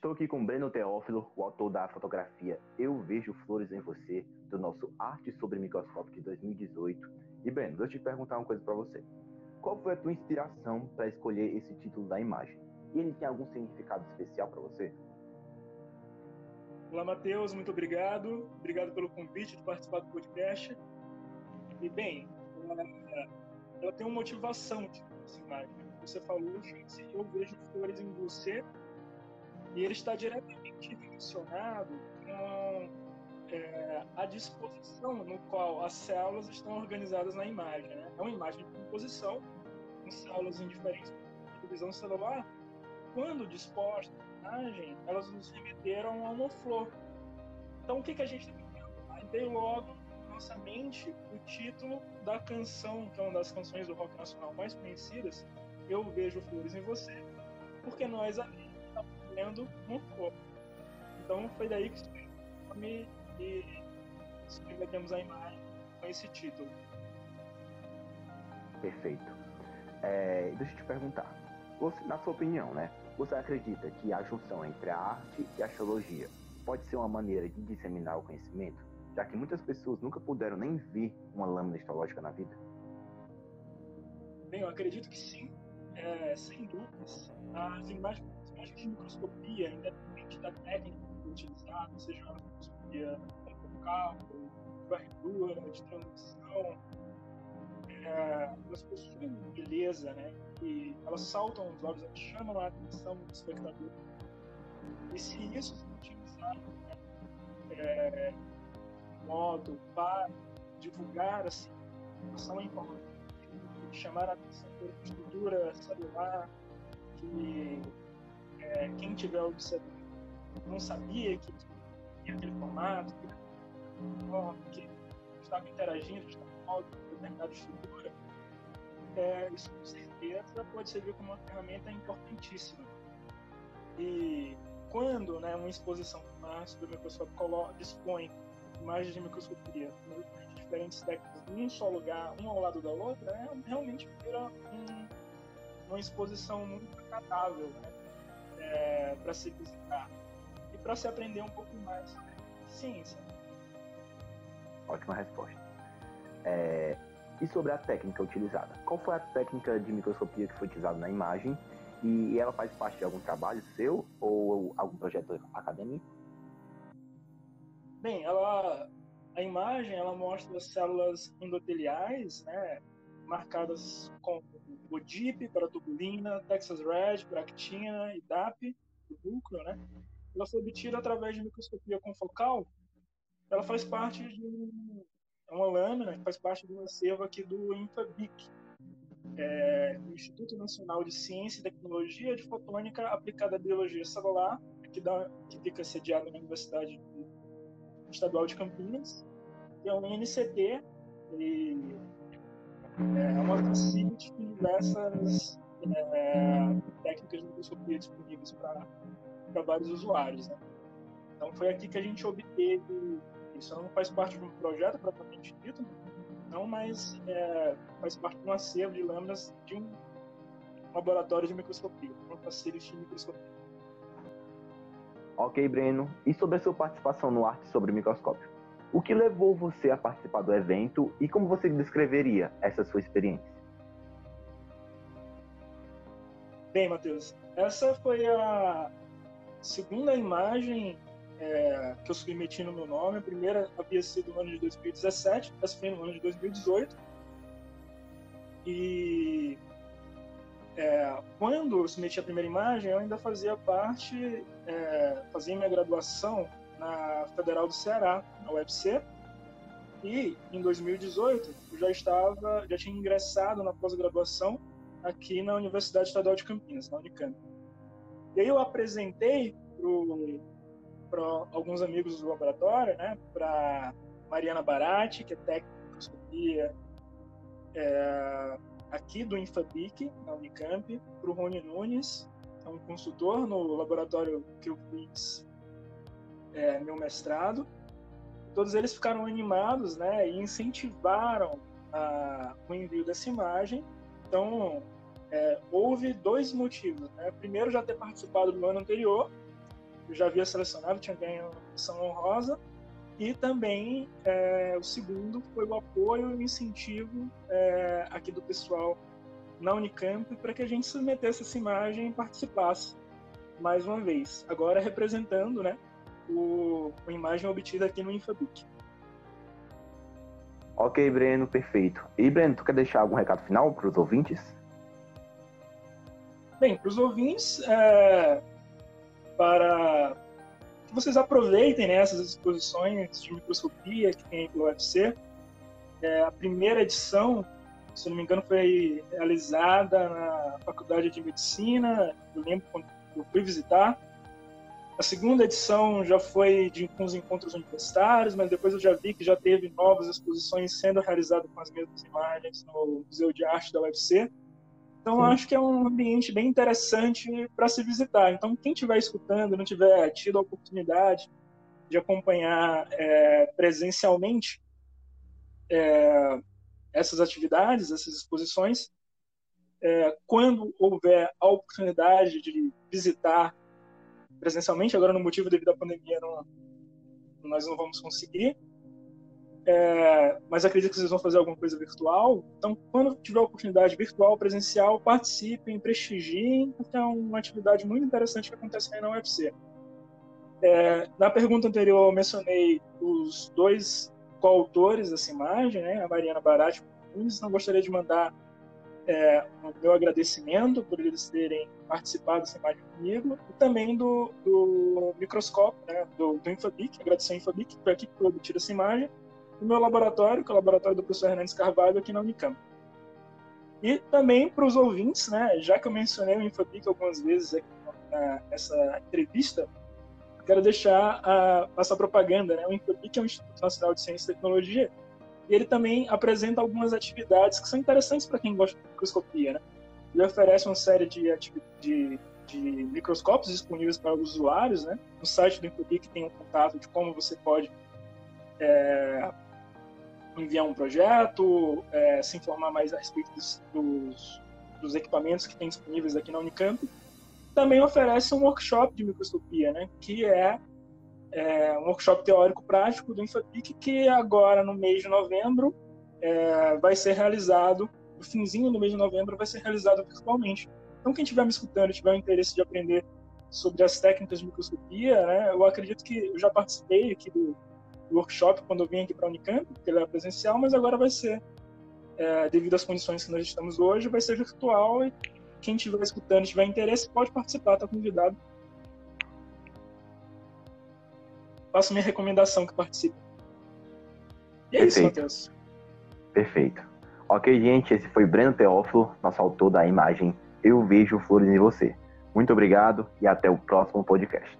Estou aqui com Breno Teófilo, o autor da fotografia Eu Vejo Flores em Você, do nosso Arte sobre Microscópio de 2018. E Breno, deixa eu te perguntar uma coisa para você. Qual foi a tua inspiração para escolher esse título da imagem? E ele tem algum significado especial para você? Olá, Matheus, muito obrigado. Obrigado pelo convite de participar do podcast. E, bem, ela, ela tem uma motivação de essa imagem. Você falou, gente, eu vejo flores em você, e ele está diretamente relacionado com é, a disposição no qual as células estão organizadas na imagem. Né? É uma imagem de composição, com células em diferentes divisão celular. Quando dispostas na imagem, elas nos remeteram a uma flor. Então, o que, que a gente tem Aí veio logo nossa mente o título da canção, que é uma das canções do rock nacional mais conhecidas, Eu Vejo Flores em Você, porque nós ali vendo uma flor. Então, foi daí que surgiu o nome e submetemos a imagem com esse título. Perfeito. É, deixa eu te perguntar, você, na sua opinião, né? Você acredita que a junção entre a arte e a astrologia pode ser uma maneira de disseminar o conhecimento, já que muitas pessoas nunca puderam nem ver uma lâmina astrológica na vida? Bem, eu acredito que sim, é, sem dúvidas. As imagens, imagens de microscopia, independente da técnica utilizada, seja uma microscopia focal, varredura, de transmissão, é, elas possuem beleza, né? E elas saltam os olhos, elas chamam a atenção do espectador. E se isso for utilizado né, é, modo para divulgar assim, informação importante, chamar a atenção por estrutura celular, que é, quem tiver observando não sabia que tinha aquele formato, que, que estava interagindo, estava com determinada estrutura, é, isso com certeza pode servir como uma ferramenta importantíssima. E quando né, uma exposição como a do Microsoft dispõe imagens de microscopia de diferentes técnicas em um só lugar, uma ao lado da outra, é, realmente vira um, uma exposição muito agradável né, é, para se visitar e para se aprender um pouco mais ciência. Ótima resposta. É, e sobre a técnica utilizada? Qual foi a técnica de microscopia que foi utilizada na imagem? E ela faz parte de algum trabalho seu ou algum projeto acadêmico? Bem, ela, a imagem ela mostra as células endoteliais, né, marcadas com ODIP para tubulina, Texas Red para actina e DAP, do núcleo, né? Ela foi obtida através de microscopia confocal. Ela faz parte de uma lâmina, faz parte de um acervo aqui do INFABIC, é, Instituto Nacional de Ciência e Tecnologia de Fotônica Aplicada à Biologia Celular, que, dá, que fica sediado na Universidade Estadual de Campinas, é um INCT, é uma facility com diversas é, técnicas de microscopia disponíveis para vários usuários. Né? Então foi aqui que a gente obteve isso. Não faz parte de um projeto propriamente dito, não, mas é, faz parte de um acervo de lâminas de um laboratório de microscopia, uma facility de microscopia. Ok, Breno. E sobre a sua participação no Arte sobre Microscópio? O que levou você a participar do evento e como você descreveria essa sua experiência? Bem, Matheus, essa foi a segunda imagem é, que eu submeti no meu nome. A primeira havia sido no ano de 2017, essa foi no ano de 2018. E é, quando eu submeti a primeira imagem, eu ainda fazia parte, é, fazia minha graduação na Federal do Ceará, na UFC. E em 2018 eu já estava, já tinha ingressado na pós-graduação aqui na Universidade Estadual de Campinas, na Unicamp. E aí eu apresentei para alguns amigos do laboratório, né, para Mariana Barati, que é técnica de é, aqui do Infabic, na Unicamp, para o Rony Nunes, que é um consultor no laboratório que eu fiz é, meu mestrado. Todos eles ficaram animados né, e incentivaram a, o envio dessa imagem. Então, é, houve dois motivos. Né? Primeiro, já ter participado do ano anterior, eu já havia selecionado, tinha ganho missão honrosa. E também é, o segundo foi o apoio e o incentivo é, aqui do pessoal na Unicamp para que a gente submetesse essa imagem e participasse mais uma vez. Agora representando né, o, a imagem obtida aqui no Infabic. Ok, Breno, perfeito. E Breno, tu quer deixar algum recado final para os ouvintes? Bem, para os ouvintes, é, para que vocês aproveitem né, essas exposições de microscopia que tem pelo UFC. É, a primeira edição, se não me engano, foi realizada na Faculdade de Medicina, eu lembro quando eu fui visitar. A segunda edição já foi de, os encontros universitários, mas depois eu já vi que já teve novas exposições sendo realizadas com as mesmas imagens no Museu de Arte da UFC. Então, Sim. acho que é um ambiente bem interessante para se visitar. Então, quem estiver escutando, não tiver tido a oportunidade de acompanhar é, presencialmente é, essas atividades, essas exposições, é, quando houver a oportunidade de visitar presencialmente, agora no motivo devido à pandemia não, nós não vamos conseguir, é, mas acredito que vocês vão fazer alguma coisa virtual. Então, quando tiver oportunidade virtual, presencial, participem, prestigiem, porque é uma atividade muito interessante que acontece aí na UFC. É, na pergunta anterior, eu mencionei os dois coautores dessa imagem, né, a Mariana Barati e Nunes. Não gostaria de mandar é, o meu agradecimento por eles terem participado dessa imagem comigo, e também do, do microscópio, né, do, do Infabic, agradecer ao Infabic, foi aqui foi obtida essa imagem, o meu laboratório, que é o laboratório do professor Hernandes Carvalho aqui na Unicamp. E também para os ouvintes, né, já que eu mencionei o Infabic algumas vezes aqui nessa entrevista, quero deixar a, essa propaganda. Né? O Infabic é um Instituto Nacional de Ciência e Tecnologia e ele também apresenta algumas atividades que são interessantes para quem gosta de microscopia. Né? Ele oferece uma série de, de, de microscópios disponíveis para os usuários. Né? No site do Infobic tem um contato de como você pode é, enviar um projeto, é, se informar mais a respeito dos, dos, dos, equipamentos que tem disponíveis aqui na Unicamp. Também oferece um workshop de microscopia, né, que é, é um workshop teórico prático do Infapic, que agora, no mês de novembro, é, vai ser realizado, no finzinho do mês de novembro, vai ser realizado virtualmente. Então, quem estiver me escutando e tiver o interesse de aprender sobre as técnicas de microscopia, né, eu acredito que eu já participei aqui do, workshop quando eu vim aqui para a Unicamp, porque ele era presencial, mas agora vai ser, é, devido às condições que nós estamos hoje, vai ser virtual e quem estiver escutando e tiver interesse pode participar, está convidado. Faço minha recomendação que participe. E é Perfeito. isso, Matheus. Perfeito. Ok, gente, esse foi Breno Teófilo, nosso autor da imagem Eu Vejo Flores em Você. Muito obrigado e até o próximo podcast.